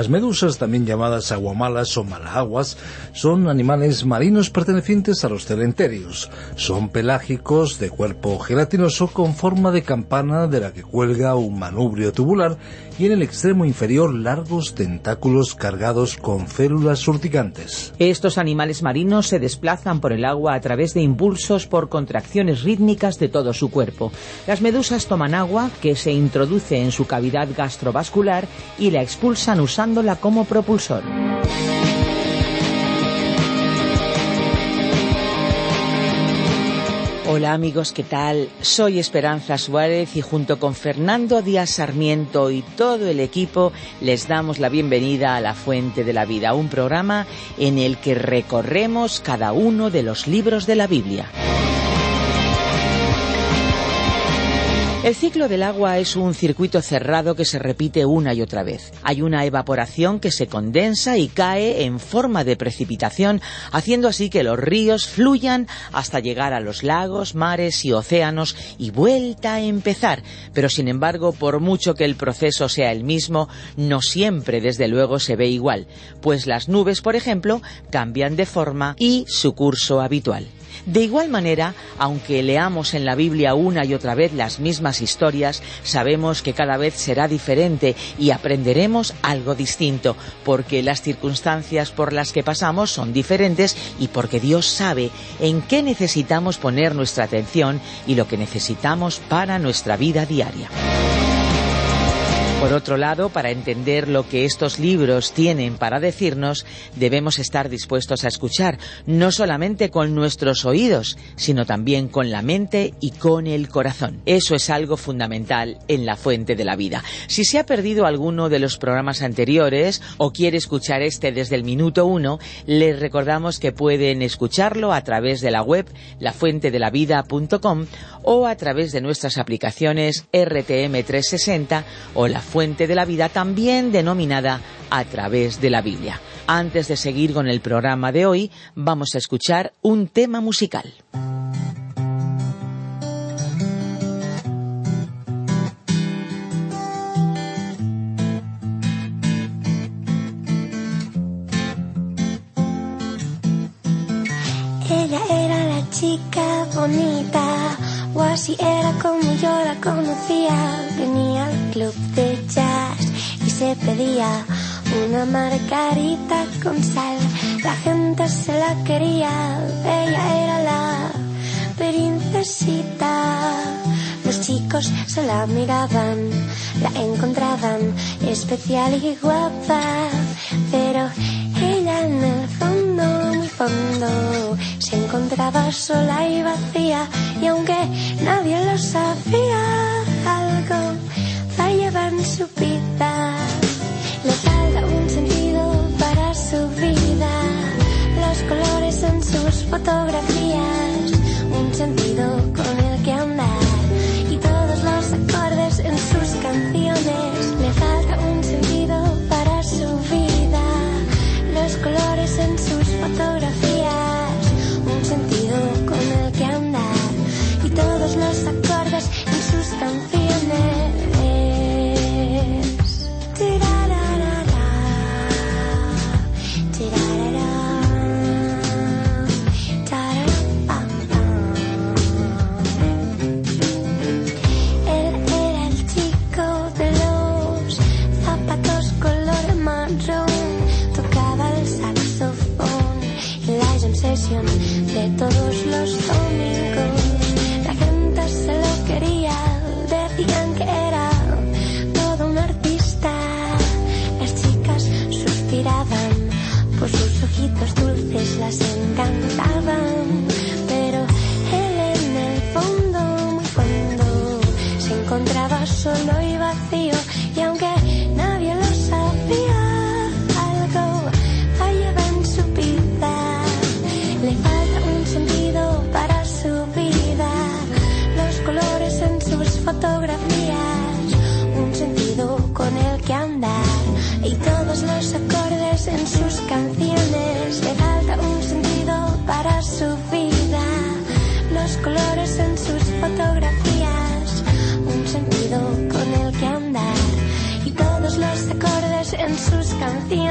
Las medusas, también llamadas aguamalas o malaguas, son animales marinos pertenecientes a los celenterios. Son pelágicos, de cuerpo gelatinoso, con forma de campana de la que cuelga un manubrio tubular en el extremo inferior largos tentáculos cargados con células urticantes. Estos animales marinos se desplazan por el agua a través de impulsos por contracciones rítmicas de todo su cuerpo. Las medusas toman agua que se introduce en su cavidad gastrovascular y la expulsan usando como propulsor. Hola amigos, ¿qué tal? Soy Esperanza Suárez y junto con Fernando Díaz Sarmiento y todo el equipo les damos la bienvenida a La Fuente de la Vida, un programa en el que recorremos cada uno de los libros de la Biblia. El ciclo del agua es un circuito cerrado que se repite una y otra vez. Hay una evaporación que se condensa y cae en forma de precipitación, haciendo así que los ríos fluyan hasta llegar a los lagos, mares y océanos y vuelta a empezar. Pero sin embargo, por mucho que el proceso sea el mismo, no siempre desde luego se ve igual, pues las nubes, por ejemplo, cambian de forma y su curso habitual. De igual manera, aunque leamos en la Biblia una y otra vez las mismas historias, sabemos que cada vez será diferente y aprenderemos algo distinto, porque las circunstancias por las que pasamos son diferentes y porque Dios sabe en qué necesitamos poner nuestra atención y lo que necesitamos para nuestra vida diaria. Por otro lado, para entender lo que estos libros tienen para decirnos, debemos estar dispuestos a escuchar, no solamente con nuestros oídos, sino también con la mente y con el corazón. Eso es algo fundamental en la fuente de la vida. Si se ha perdido alguno de los programas anteriores o quiere escuchar este desde el minuto uno, les recordamos que pueden escucharlo a través de la web lafuentedelavida.com o a través de nuestras aplicaciones RTM360 o la fuente de la vida, también denominada a través de la Biblia. Antes de seguir con el programa de hoy, vamos a escuchar un tema musical. Ella era la chica bonita o así era como yo la conocía. Venía club de jazz y se pedía una margarita con sal. La gente se la quería, ella era la princesita. Los chicos se la miraban, la encontraban especial y guapa, pero ella en el fondo, muy fondo, se encontraba sola y vacía y aunque nadie lo sabía, sus fotografías, sus canciones.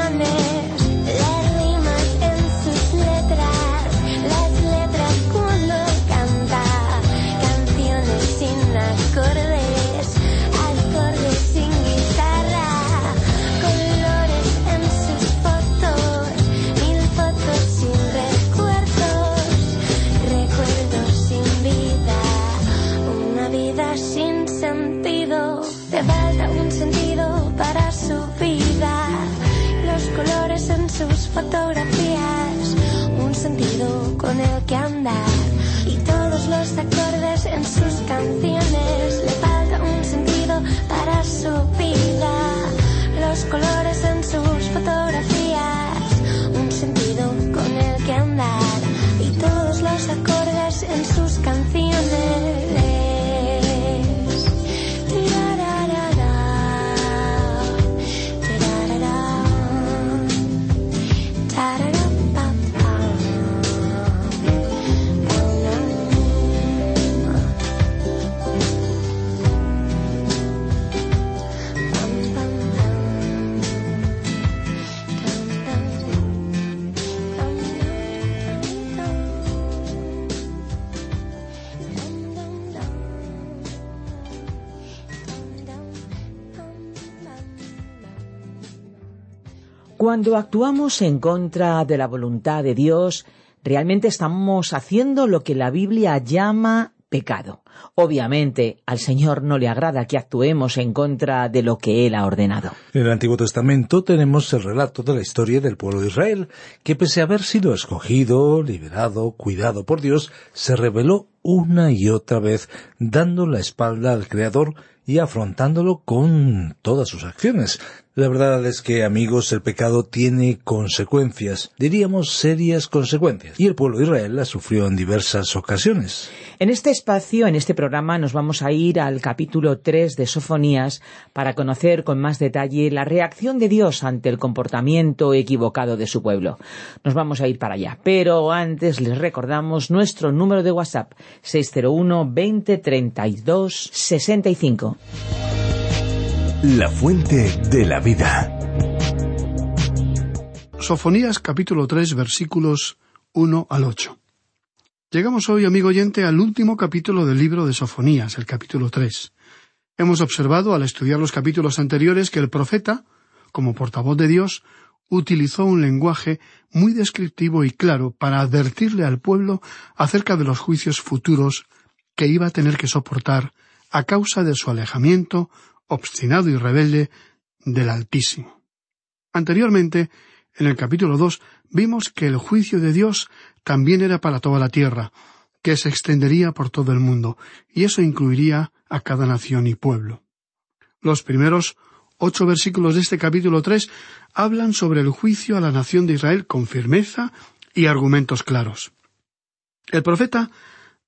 Cuando actuamos en contra de la voluntad de Dios, realmente estamos haciendo lo que la Biblia llama pecado. Obviamente, al Señor no le agrada que actuemos en contra de lo que Él ha ordenado. En el Antiguo Testamento tenemos el relato de la historia del pueblo de Israel, que pese a haber sido escogido, liberado, cuidado por Dios, se rebeló una y otra vez, dando la espalda al Creador y afrontándolo con todas sus acciones. La verdad es que, amigos, el pecado tiene consecuencias, diríamos serias consecuencias, y el pueblo de Israel las sufrió en diversas ocasiones. En este espacio, en este programa, nos vamos a ir al capítulo 3 de Sofonías para conocer con más detalle la reacción de Dios ante el comportamiento equivocado de su pueblo. Nos vamos a ir para allá, pero antes les recordamos nuestro número de WhatsApp 601 20 32 65. La fuente de la vida. Sofonías capítulo 3 versículos 1 al 8. Llegamos hoy, amigo oyente, al último capítulo del libro de Sofonías, el capítulo 3. Hemos observado al estudiar los capítulos anteriores que el profeta, como portavoz de Dios, utilizó un lenguaje muy descriptivo y claro para advertirle al pueblo acerca de los juicios futuros que iba a tener que soportar a causa de su alejamiento, obstinado y rebelde, del Altísimo. Anteriormente, en el capítulo dos, vimos que el juicio de Dios también era para toda la tierra, que se extendería por todo el mundo, y eso incluiría a cada nación y pueblo. Los primeros ocho versículos de este capítulo tres hablan sobre el juicio a la nación de Israel con firmeza y argumentos claros. El profeta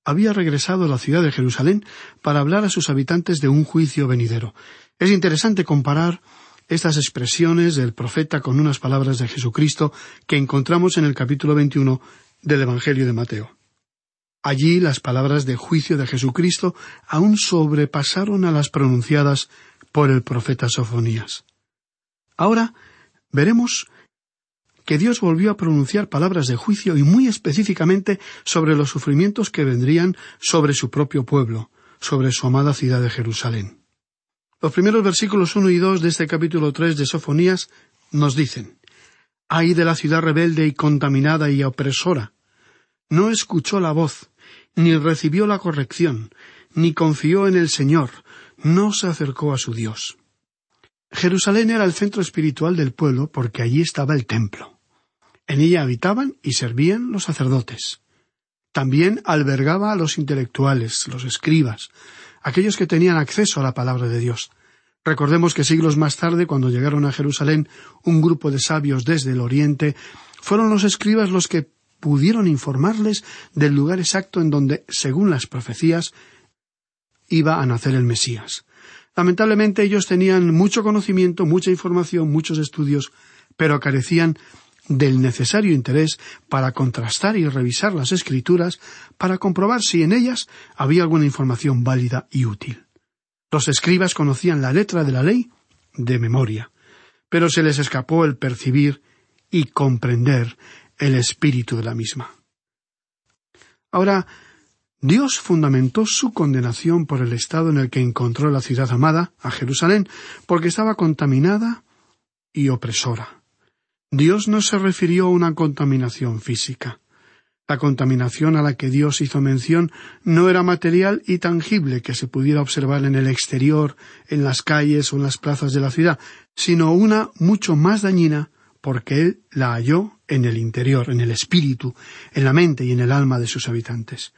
había regresado a la ciudad de Jerusalén para hablar a sus habitantes de un juicio venidero. Es interesante comparar estas expresiones del profeta con unas palabras de Jesucristo que encontramos en el capítulo 21 del Evangelio de Mateo. Allí las palabras de juicio de Jesucristo aún sobrepasaron a las pronunciadas por el profeta Sofonías. Ahora veremos que Dios volvió a pronunciar palabras de juicio y muy específicamente sobre los sufrimientos que vendrían sobre su propio pueblo, sobre su amada ciudad de Jerusalén. Los primeros versículos uno y dos de este capítulo tres de Sofonías nos dicen Ay de la ciudad rebelde y contaminada y opresora. No escuchó la voz, ni recibió la corrección, ni confió en el Señor, no se acercó a su Dios. Jerusalén era el centro espiritual del pueblo porque allí estaba el templo. En ella habitaban y servían los sacerdotes. También albergaba a los intelectuales, los escribas, aquellos que tenían acceso a la palabra de Dios. Recordemos que siglos más tarde, cuando llegaron a Jerusalén un grupo de sabios desde el oriente, fueron los escribas los que pudieron informarles del lugar exacto en donde, según las profecías, iba a nacer el Mesías. Lamentablemente ellos tenían mucho conocimiento, mucha información, muchos estudios, pero carecían del necesario interés para contrastar y revisar las escrituras para comprobar si en ellas había alguna información válida y útil. Los escribas conocían la letra de la ley de memoria, pero se les escapó el percibir y comprender el espíritu de la misma. Ahora, Dios fundamentó su condenación por el estado en el que encontró la ciudad amada, a Jerusalén, porque estaba contaminada y opresora. Dios no se refirió a una contaminación física. La contaminación a la que Dios hizo mención no era material y tangible que se pudiera observar en el exterior, en las calles o en las plazas de la ciudad, sino una mucho más dañina porque Él la halló en el interior, en el espíritu, en la mente y en el alma de sus habitantes.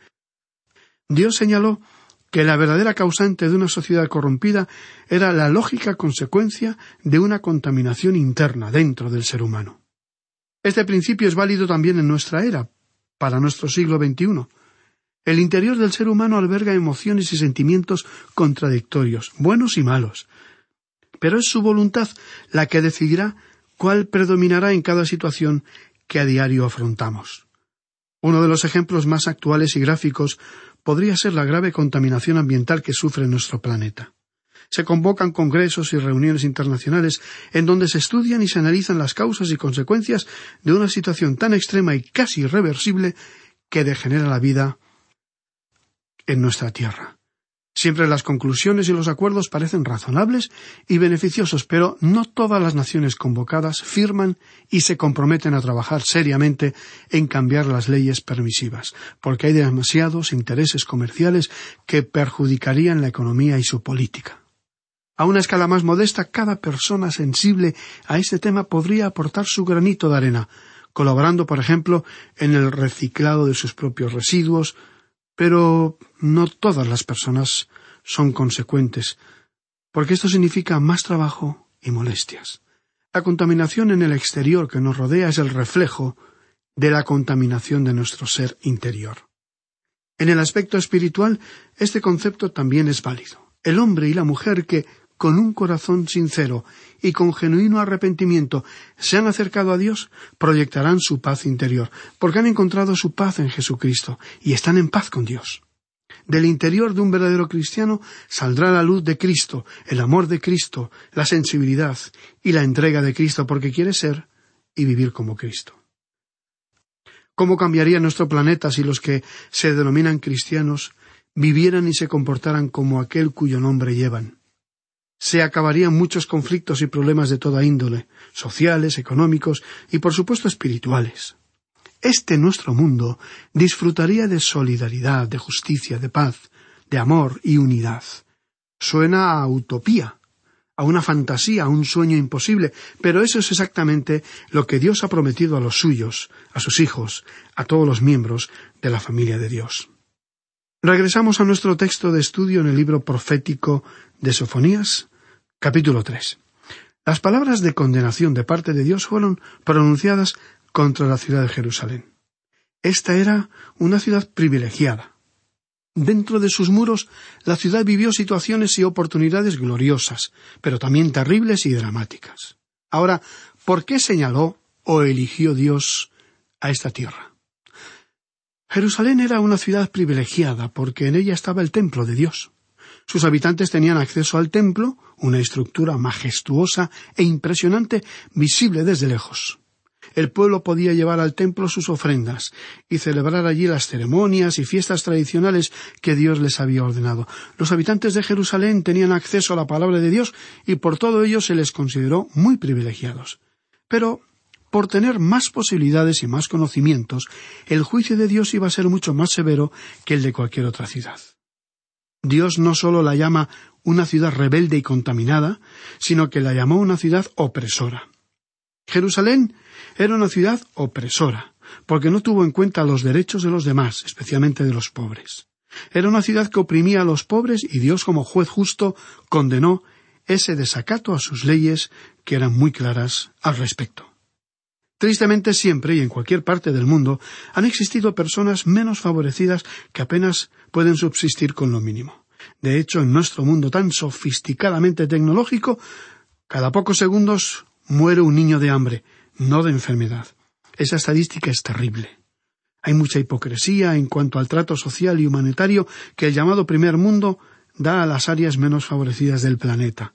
Dios señaló que la verdadera causante de una sociedad corrompida era la lógica consecuencia de una contaminación interna dentro del ser humano. Este principio es válido también en nuestra era, para nuestro siglo XXI. El interior del ser humano alberga emociones y sentimientos contradictorios, buenos y malos. Pero es su voluntad la que decidirá cuál predominará en cada situación que a diario afrontamos. Uno de los ejemplos más actuales y gráficos podría ser la grave contaminación ambiental que sufre nuestro planeta. Se convocan congresos y reuniones internacionales en donde se estudian y se analizan las causas y consecuencias de una situación tan extrema y casi irreversible que degenera la vida en nuestra Tierra. Siempre las conclusiones y los acuerdos parecen razonables y beneficiosos, pero no todas las naciones convocadas firman y se comprometen a trabajar seriamente en cambiar las leyes permisivas, porque hay demasiados intereses comerciales que perjudicarían la economía y su política. A una escala más modesta, cada persona sensible a este tema podría aportar su granito de arena, colaborando, por ejemplo, en el reciclado de sus propios residuos, pero no todas las personas son consecuentes, porque esto significa más trabajo y molestias. La contaminación en el exterior que nos rodea es el reflejo de la contaminación de nuestro ser interior. En el aspecto espiritual, este concepto también es válido. El hombre y la mujer que, con un corazón sincero y con genuino arrepentimiento se han acercado a Dios, proyectarán su paz interior, porque han encontrado su paz en Jesucristo y están en paz con Dios. Del interior de un verdadero cristiano saldrá la luz de Cristo, el amor de Cristo, la sensibilidad y la entrega de Cristo, porque quiere ser y vivir como Cristo. ¿Cómo cambiaría nuestro planeta si los que se denominan cristianos vivieran y se comportaran como aquel cuyo nombre llevan? Se acabarían muchos conflictos y problemas de toda índole, sociales, económicos y por supuesto espirituales. Este nuestro mundo disfrutaría de solidaridad, de justicia, de paz, de amor y unidad. Suena a utopía, a una fantasía, a un sueño imposible, pero eso es exactamente lo que Dios ha prometido a los suyos, a sus hijos, a todos los miembros de la familia de Dios. Regresamos a nuestro texto de estudio en el libro profético de Sofonías, capítulo 3. Las palabras de condenación de parte de Dios fueron pronunciadas contra la ciudad de Jerusalén. Esta era una ciudad privilegiada. Dentro de sus muros, la ciudad vivió situaciones y oportunidades gloriosas, pero también terribles y dramáticas. Ahora, ¿por qué señaló o eligió Dios a esta tierra? Jerusalén era una ciudad privilegiada porque en ella estaba el templo de Dios. Sus habitantes tenían acceso al templo, una estructura majestuosa e impresionante visible desde lejos. El pueblo podía llevar al templo sus ofrendas y celebrar allí las ceremonias y fiestas tradicionales que Dios les había ordenado. Los habitantes de Jerusalén tenían acceso a la palabra de Dios y por todo ello se les consideró muy privilegiados. Pero por tener más posibilidades y más conocimientos, el juicio de Dios iba a ser mucho más severo que el de cualquier otra ciudad. Dios no sólo la llama una ciudad rebelde y contaminada, sino que la llamó una ciudad opresora. Jerusalén era una ciudad opresora, porque no tuvo en cuenta los derechos de los demás, especialmente de los pobres. Era una ciudad que oprimía a los pobres y Dios como juez justo condenó ese desacato a sus leyes que eran muy claras al respecto. Tristemente siempre y en cualquier parte del mundo han existido personas menos favorecidas que apenas pueden subsistir con lo mínimo. De hecho, en nuestro mundo tan sofisticadamente tecnológico, cada pocos segundos muere un niño de hambre, no de enfermedad. Esa estadística es terrible. Hay mucha hipocresía en cuanto al trato social y humanitario que el llamado primer mundo da a las áreas menos favorecidas del planeta.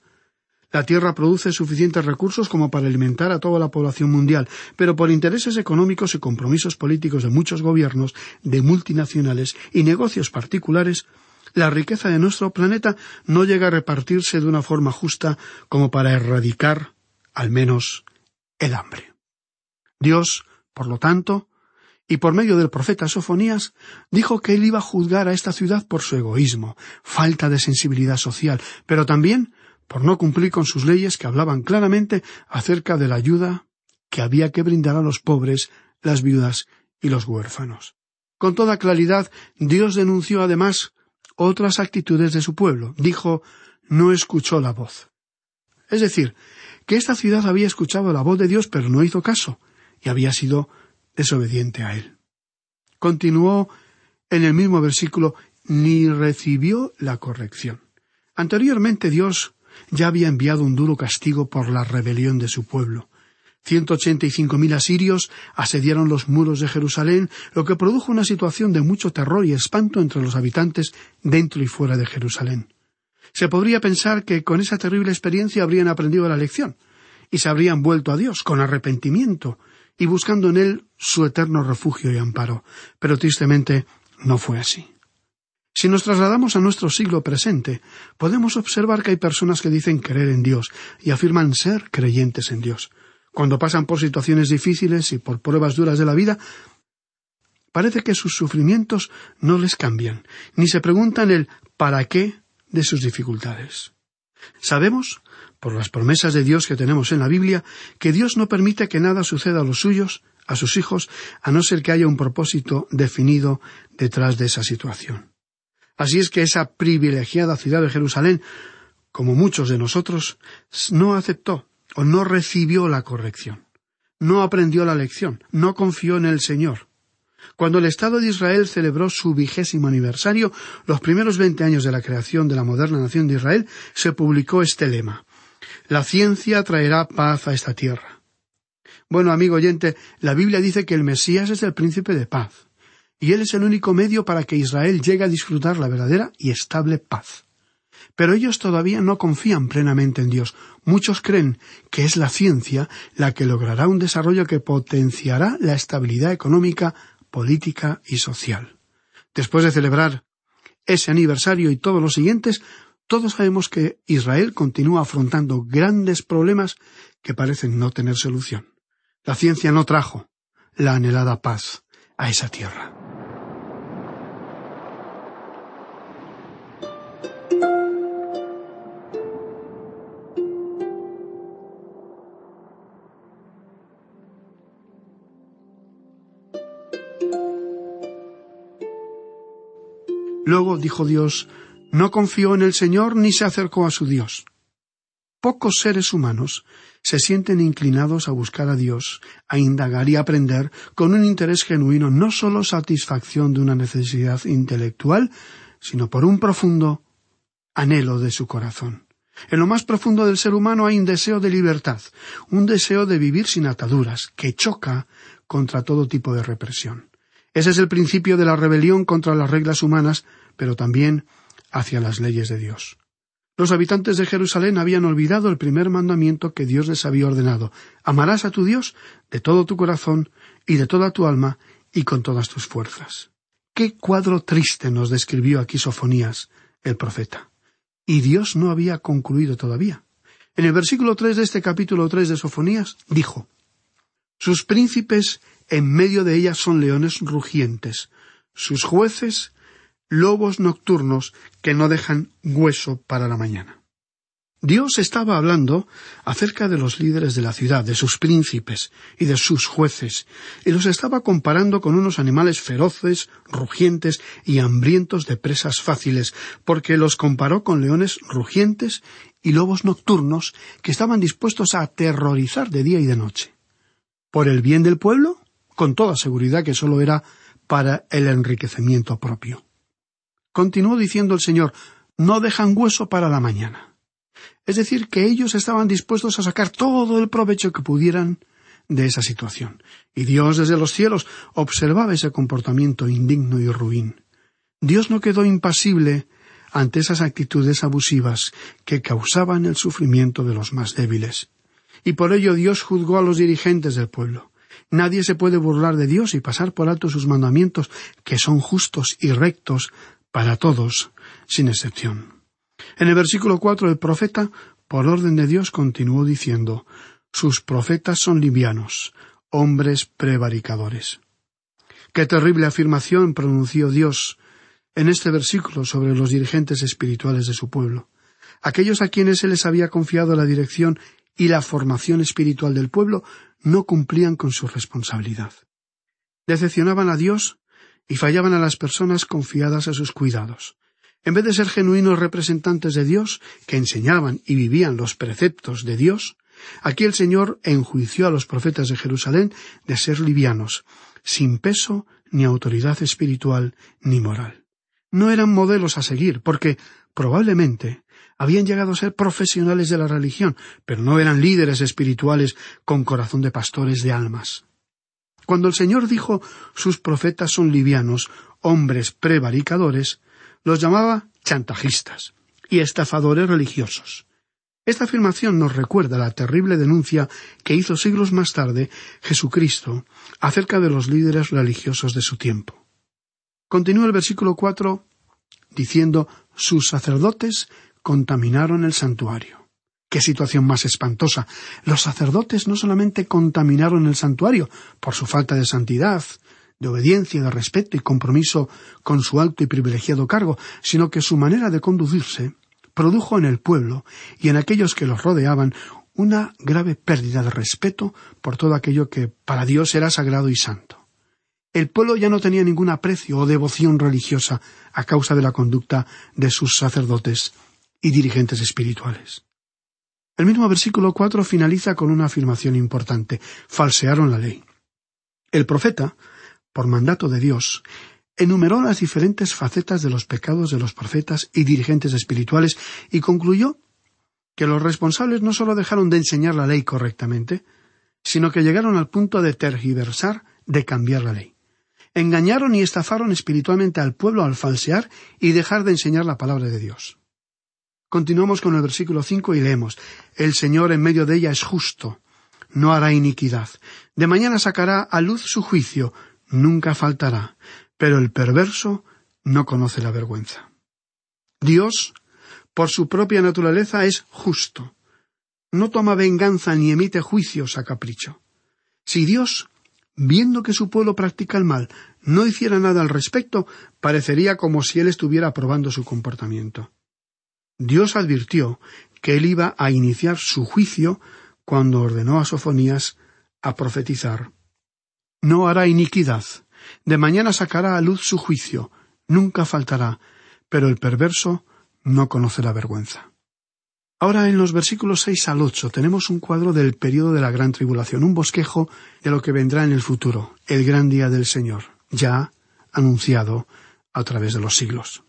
La Tierra produce suficientes recursos como para alimentar a toda la población mundial, pero por intereses económicos y compromisos políticos de muchos gobiernos, de multinacionales y negocios particulares, la riqueza de nuestro planeta no llega a repartirse de una forma justa como para erradicar, al menos, el hambre. Dios, por lo tanto, y por medio del profeta Sofonías dijo que él iba a juzgar a esta ciudad por su egoísmo, falta de sensibilidad social, pero también por no cumplir con sus leyes que hablaban claramente acerca de la ayuda que había que brindar a los pobres, las viudas y los huérfanos. Con toda claridad, Dios denunció además otras actitudes de su pueblo. Dijo no escuchó la voz. Es decir, que esta ciudad había escuchado la voz de Dios pero no hizo caso, y había sido desobediente a él. Continuó en el mismo versículo ni recibió la corrección. Anteriormente Dios ya había enviado un duro castigo por la rebelión de su pueblo. Ciento ochenta y cinco mil asirios asediaron los muros de Jerusalén, lo que produjo una situación de mucho terror y espanto entre los habitantes dentro y fuera de Jerusalén. Se podría pensar que con esa terrible experiencia habrían aprendido la lección y se habrían vuelto a Dios con arrepentimiento y buscando en Él su eterno refugio y amparo. Pero tristemente no fue así. Si nos trasladamos a nuestro siglo presente, podemos observar que hay personas que dicen creer en Dios y afirman ser creyentes en Dios. Cuando pasan por situaciones difíciles y por pruebas duras de la vida, parece que sus sufrimientos no les cambian, ni se preguntan el para qué de sus dificultades. Sabemos por las promesas de Dios que tenemos en la Biblia, que Dios no permite que nada suceda a los suyos, a sus hijos, a no ser que haya un propósito definido detrás de esa situación. Así es que esa privilegiada ciudad de Jerusalén, como muchos de nosotros, no aceptó o no recibió la corrección, no aprendió la lección, no confió en el Señor. Cuando el Estado de Israel celebró su vigésimo aniversario, los primeros veinte años de la creación de la moderna nación de Israel, se publicó este lema la ciencia traerá paz a esta tierra. Bueno, amigo oyente, la Biblia dice que el Mesías es el príncipe de paz, y él es el único medio para que Israel llegue a disfrutar la verdadera y estable paz. Pero ellos todavía no confían plenamente en Dios. Muchos creen que es la ciencia la que logrará un desarrollo que potenciará la estabilidad económica, política y social. Después de celebrar ese aniversario y todos los siguientes, todos sabemos que Israel continúa afrontando grandes problemas que parecen no tener solución. La ciencia no trajo la anhelada paz a esa tierra. Luego dijo Dios no confió en el Señor ni se acercó a su Dios. Pocos seres humanos se sienten inclinados a buscar a Dios, a indagar y aprender con un interés genuino, no sólo satisfacción de una necesidad intelectual, sino por un profundo anhelo de su corazón. En lo más profundo del ser humano hay un deseo de libertad, un deseo de vivir sin ataduras, que choca contra todo tipo de represión. Ese es el principio de la rebelión contra las reglas humanas, pero también hacia las leyes de Dios. Los habitantes de Jerusalén habían olvidado el primer mandamiento que Dios les había ordenado amarás a tu Dios de todo tu corazón y de toda tu alma y con todas tus fuerzas. Qué cuadro triste nos describió aquí Sofonías, el profeta. Y Dios no había concluido todavía. En el versículo tres de este capítulo tres de Sofonías dijo Sus príncipes en medio de ella son leones rugientes, sus jueces lobos nocturnos que no dejan hueso para la mañana. Dios estaba hablando acerca de los líderes de la ciudad, de sus príncipes y de sus jueces, y los estaba comparando con unos animales feroces, rugientes y hambrientos de presas fáciles, porque los comparó con leones rugientes y lobos nocturnos que estaban dispuestos a aterrorizar de día y de noche. ¿Por el bien del pueblo? Con toda seguridad que sólo era para el enriquecimiento propio. Continuó diciendo el Señor, no dejan hueso para la mañana. Es decir, que ellos estaban dispuestos a sacar todo el provecho que pudieran de esa situación. Y Dios desde los cielos observaba ese comportamiento indigno y ruin. Dios no quedó impasible ante esas actitudes abusivas que causaban el sufrimiento de los más débiles. Y por ello Dios juzgó a los dirigentes del pueblo. Nadie se puede burlar de Dios y pasar por alto sus mandamientos, que son justos y rectos para todos, sin excepción. En el versículo cuatro el profeta, por orden de Dios, continuó diciendo Sus profetas son livianos, hombres prevaricadores. Qué terrible afirmación pronunció Dios en este versículo sobre los dirigentes espirituales de su pueblo. Aquellos a quienes Él les había confiado la dirección y la formación espiritual del pueblo no cumplían con su responsabilidad. Decepcionaban a Dios y fallaban a las personas confiadas a sus cuidados. En vez de ser genuinos representantes de Dios, que enseñaban y vivían los preceptos de Dios, aquí el Señor enjuició a los profetas de Jerusalén de ser livianos, sin peso ni autoridad espiritual ni moral. No eran modelos a seguir, porque probablemente habían llegado a ser profesionales de la religión, pero no eran líderes espirituales con corazón de pastores de almas. Cuando el Señor dijo sus profetas son livianos, hombres prevaricadores, los llamaba chantajistas y estafadores religiosos. Esta afirmación nos recuerda la terrible denuncia que hizo siglos más tarde Jesucristo acerca de los líderes religiosos de su tiempo. Continúa el versículo cuatro diciendo sus sacerdotes contaminaron el santuario. Qué situación más espantosa. Los sacerdotes no solamente contaminaron el santuario por su falta de santidad, de obediencia, de respeto y compromiso con su alto y privilegiado cargo, sino que su manera de conducirse produjo en el pueblo y en aquellos que los rodeaban una grave pérdida de respeto por todo aquello que para Dios era sagrado y santo. El pueblo ya no tenía ningún aprecio o devoción religiosa a causa de la conducta de sus sacerdotes y dirigentes espirituales. El mismo versículo cuatro finaliza con una afirmación importante falsearon la ley. El profeta, por mandato de Dios, enumeró las diferentes facetas de los pecados de los profetas y dirigentes espirituales y concluyó que los responsables no sólo dejaron de enseñar la ley correctamente, sino que llegaron al punto de tergiversar, de cambiar la ley. Engañaron y estafaron espiritualmente al pueblo al falsear y dejar de enseñar la palabra de Dios. Continuamos con el versículo cinco y leemos El Señor en medio de ella es justo, no hará iniquidad. De mañana sacará a luz su juicio, nunca faltará, pero el perverso no conoce la vergüenza. Dios, por su propia naturaleza, es justo. No toma venganza ni emite juicios a capricho. Si Dios, viendo que su pueblo practica el mal, no hiciera nada al respecto, parecería como si él estuviera aprobando su comportamiento. Dios advirtió que él iba a iniciar su juicio cuando ordenó a Sofonías a profetizar no hará iniquidad. De mañana sacará a luz su juicio. Nunca faltará. Pero el perverso no conoce la vergüenza. Ahora en los versículos seis al ocho tenemos un cuadro del período de la gran tribulación, un bosquejo de lo que vendrá en el futuro, el gran día del Señor, ya anunciado a través de los siglos.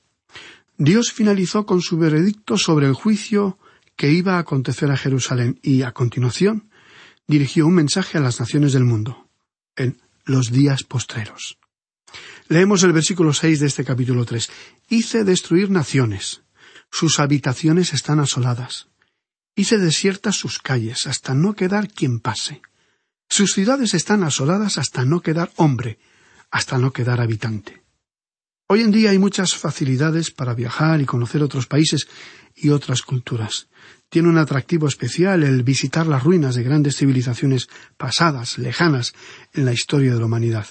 Dios finalizó con su veredicto sobre el juicio que iba a acontecer a Jerusalén y, a continuación, dirigió un mensaje a las naciones del mundo en los días postreros. Leemos el versículo seis de este capítulo tres. Hice destruir naciones. Sus habitaciones están asoladas. Hice desiertas sus calles hasta no quedar quien pase. Sus ciudades están asoladas hasta no quedar hombre, hasta no quedar habitante. Hoy en día hay muchas facilidades para viajar y conocer otros países y otras culturas. Tiene un atractivo especial el visitar las ruinas de grandes civilizaciones pasadas, lejanas, en la historia de la humanidad.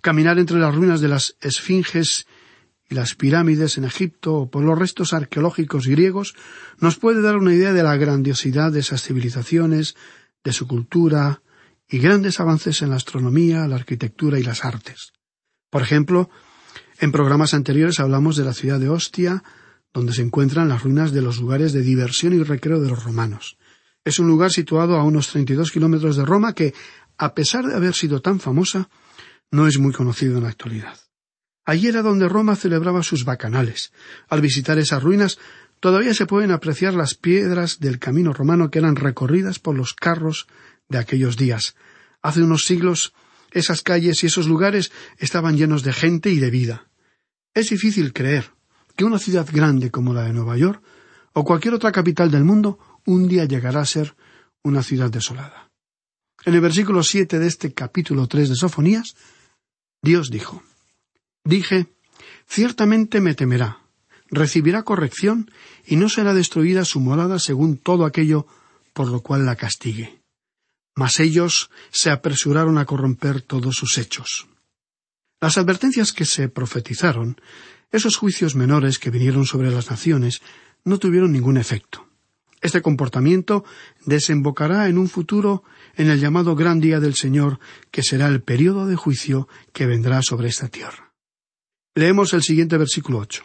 Caminar entre las ruinas de las esfinges y las pirámides en Egipto o por los restos arqueológicos griegos nos puede dar una idea de la grandiosidad de esas civilizaciones, de su cultura y grandes avances en la astronomía, la arquitectura y las artes. Por ejemplo, en programas anteriores hablamos de la ciudad de Ostia, donde se encuentran las ruinas de los lugares de diversión y recreo de los romanos. Es un lugar situado a unos treinta y dos kilómetros de Roma que, a pesar de haber sido tan famosa, no es muy conocido en la actualidad. Allí era donde Roma celebraba sus bacanales. Al visitar esas ruinas todavía se pueden apreciar las piedras del camino romano que eran recorridas por los carros de aquellos días. Hace unos siglos esas calles y esos lugares estaban llenos de gente y de vida. Es difícil creer que una ciudad grande como la de Nueva York o cualquier otra capital del mundo un día llegará a ser una ciudad desolada. En el versículo siete de este capítulo tres de Sofonías, Dios dijo Dije Ciertamente me temerá, recibirá corrección y no será destruida su morada según todo aquello por lo cual la castigue. Mas ellos se apresuraron a corromper todos sus hechos. Las advertencias que se profetizaron, esos juicios menores que vinieron sobre las naciones, no tuvieron ningún efecto. Este comportamiento desembocará en un futuro en el llamado Gran Día del Señor, que será el período de juicio que vendrá sobre esta tierra. Leemos el siguiente versículo ocho.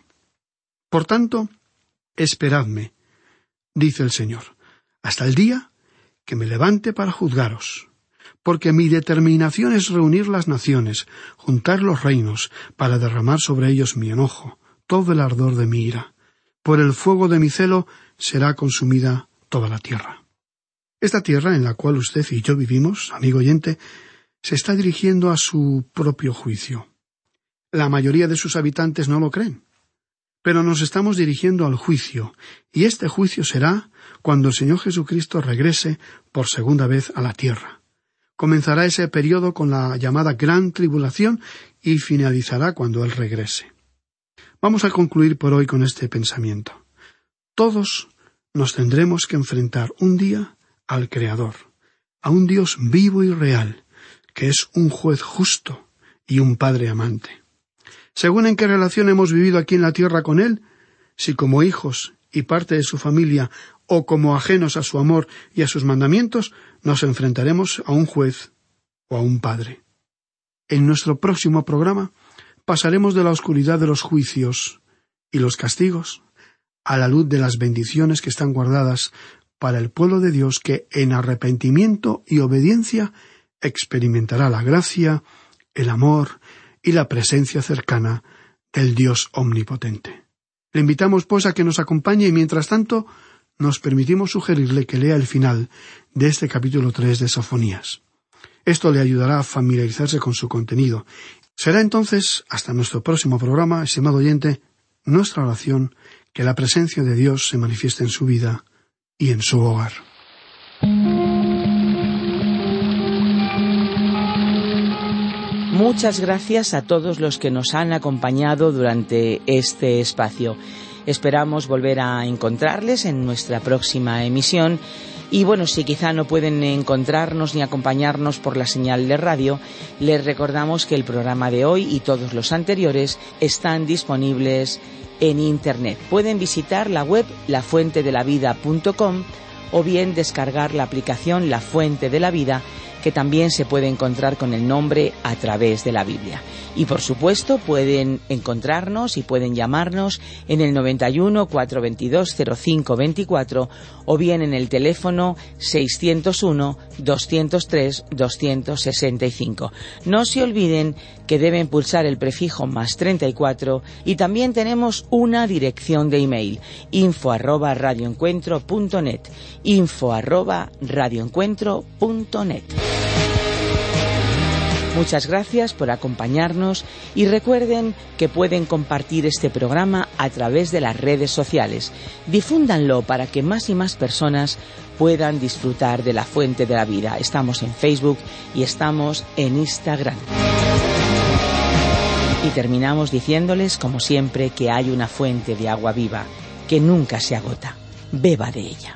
Por tanto, esperadme, dice el Señor, hasta el día que me levante para juzgaros, porque mi determinación es reunir las naciones, juntar los reinos, para derramar sobre ellos mi enojo, todo el ardor de mi ira. Por el fuego de mi celo será consumida toda la tierra. Esta tierra en la cual usted y yo vivimos, amigo oyente, se está dirigiendo a su propio juicio. La mayoría de sus habitantes no lo creen. Pero nos estamos dirigiendo al juicio, y este juicio será cuando el Señor Jesucristo regrese por segunda vez a la tierra. Comenzará ese periodo con la llamada Gran Tribulación y finalizará cuando Él regrese. Vamos a concluir por hoy con este pensamiento. Todos nos tendremos que enfrentar un día al Creador, a un Dios vivo y real, que es un juez justo y un Padre amante. Según en qué relación hemos vivido aquí en la tierra con Él, si como hijos y parte de su familia o como ajenos a su amor y a sus mandamientos, nos enfrentaremos a un juez o a un padre. En nuestro próximo programa pasaremos de la oscuridad de los juicios y los castigos a la luz de las bendiciones que están guardadas para el pueblo de Dios que en arrepentimiento y obediencia experimentará la gracia, el amor y la presencia cercana del Dios omnipotente. Le invitamos pues a que nos acompañe y mientras tanto nos permitimos sugerirle que lea el final de este capítulo tres de Sofonías. Esto le ayudará a familiarizarse con su contenido. Será entonces, hasta nuestro próximo programa, estimado oyente, nuestra oración que la presencia de Dios se manifieste en su vida y en su hogar. Muchas gracias a todos los que nos han acompañado durante este espacio. Esperamos volver a encontrarles en nuestra próxima emisión. Y bueno, si quizá no pueden encontrarnos ni acompañarnos por la señal de radio, les recordamos que el programa de hoy y todos los anteriores están disponibles en Internet. Pueden visitar la web lafuentedelavida.com o bien descargar la aplicación La Fuente de la Vida que también se puede encontrar con el nombre a través de la Biblia. Y por supuesto pueden encontrarnos y pueden llamarnos en el 91 422 0524 o bien en el teléfono 601 203 265. No se olviden que deben pulsar el prefijo más 34 y también tenemos una dirección de email info arroba info arroba. Muchas gracias por acompañarnos y recuerden que pueden compartir este programa a través de las redes sociales. Difúndanlo para que más y más personas puedan disfrutar de la fuente de la vida. Estamos en Facebook y estamos en Instagram. Y terminamos diciéndoles, como siempre, que hay una fuente de agua viva que nunca se agota. Beba de ella.